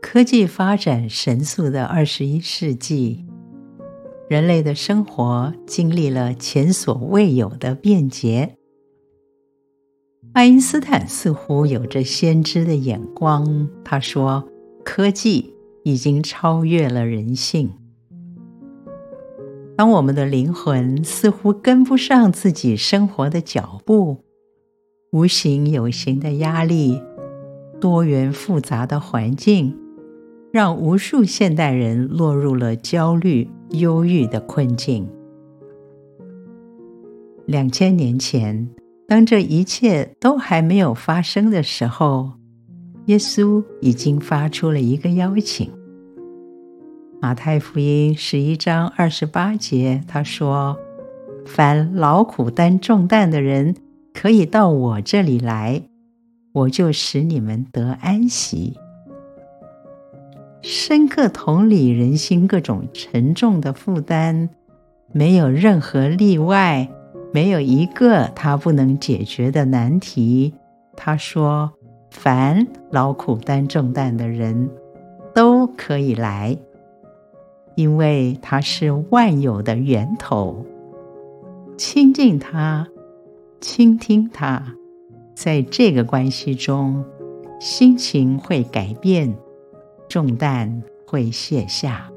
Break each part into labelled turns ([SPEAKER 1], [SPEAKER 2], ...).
[SPEAKER 1] 科技发展神速的二十一世纪，人类的生活经历了前所未有的便捷。爱因斯坦似乎有着先知的眼光，他说：“科技已经超越了人性。”当我们的灵魂似乎跟不上自己生活的脚步，无形有形的压力，多元复杂的环境。让无数现代人落入了焦虑、忧郁的困境。两千年前，当这一切都还没有发生的时候，耶稣已经发出了一个邀请。马太福音十一章二十八节，他说：“凡劳苦担重担的人，可以到我这里来，我就使你们得安息。”深刻同理人心各种沉重的负担，没有任何例外，没有一个他不能解决的难题。他说：“凡劳苦担重担的人，都可以来，因为他是万有的源头。亲近他，倾听他，在这个关系中，心情会改变。”重担会卸下。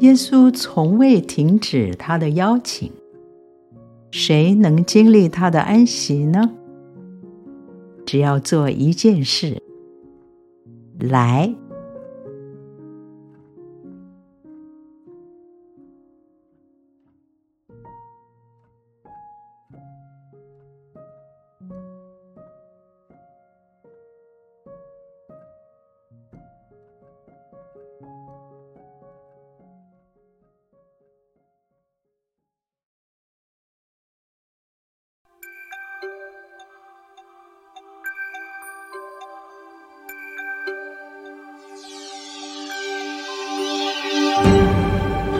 [SPEAKER 1] 耶稣从未停止他的邀请。谁能经历他的安息呢？只要做一件事，来。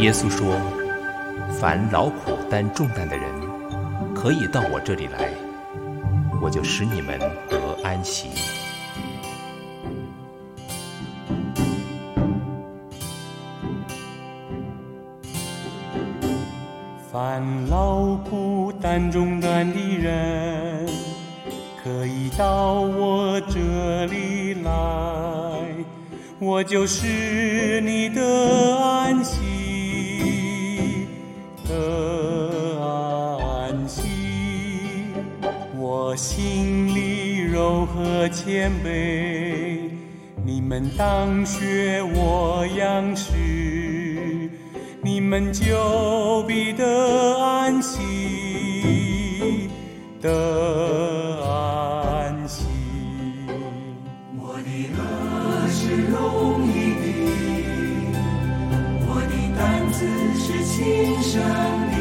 [SPEAKER 2] 耶稣说：“凡劳苦担重担的人，可以到我这里来，我就使你们得安息。
[SPEAKER 3] 凡劳苦担重担的人，可以到我这里来，我就使你得安息。”我心里柔和谦卑，你们当学我样式，你们就必得安息，得安息。我的轭是容易的，我的担子是轻省。的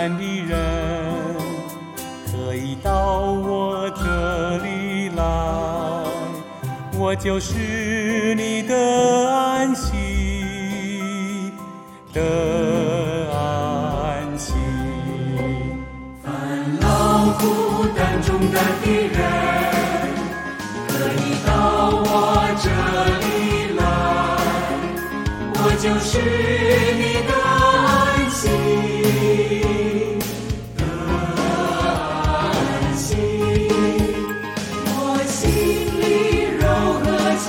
[SPEAKER 3] 担的人，可以到我这里来，我就是你的安息，的安息。烦劳苦担重担的人，可以到我这里来，我就是你的心的安心。我心里柔和千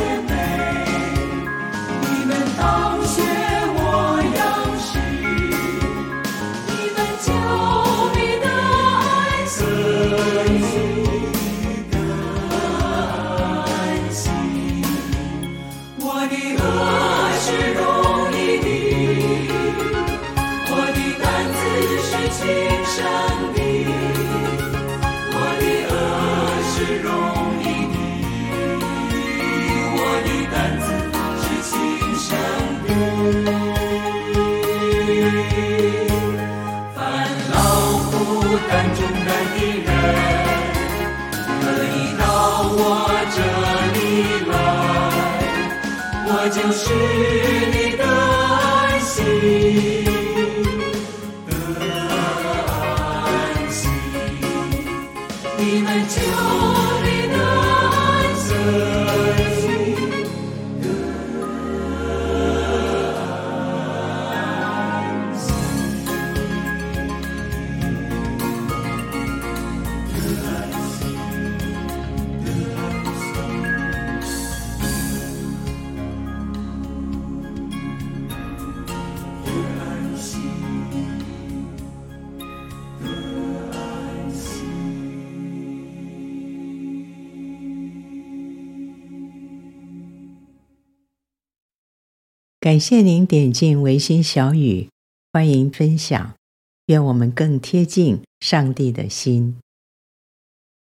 [SPEAKER 3] 亲生的，我的儿是容易的，我的担子是亲生的。烦恼、负担、重难的人，可以到我这里来，我就是你的儿媳。you.
[SPEAKER 1] 感谢您点进维心小语，欢迎分享，愿我们更贴近上帝的心。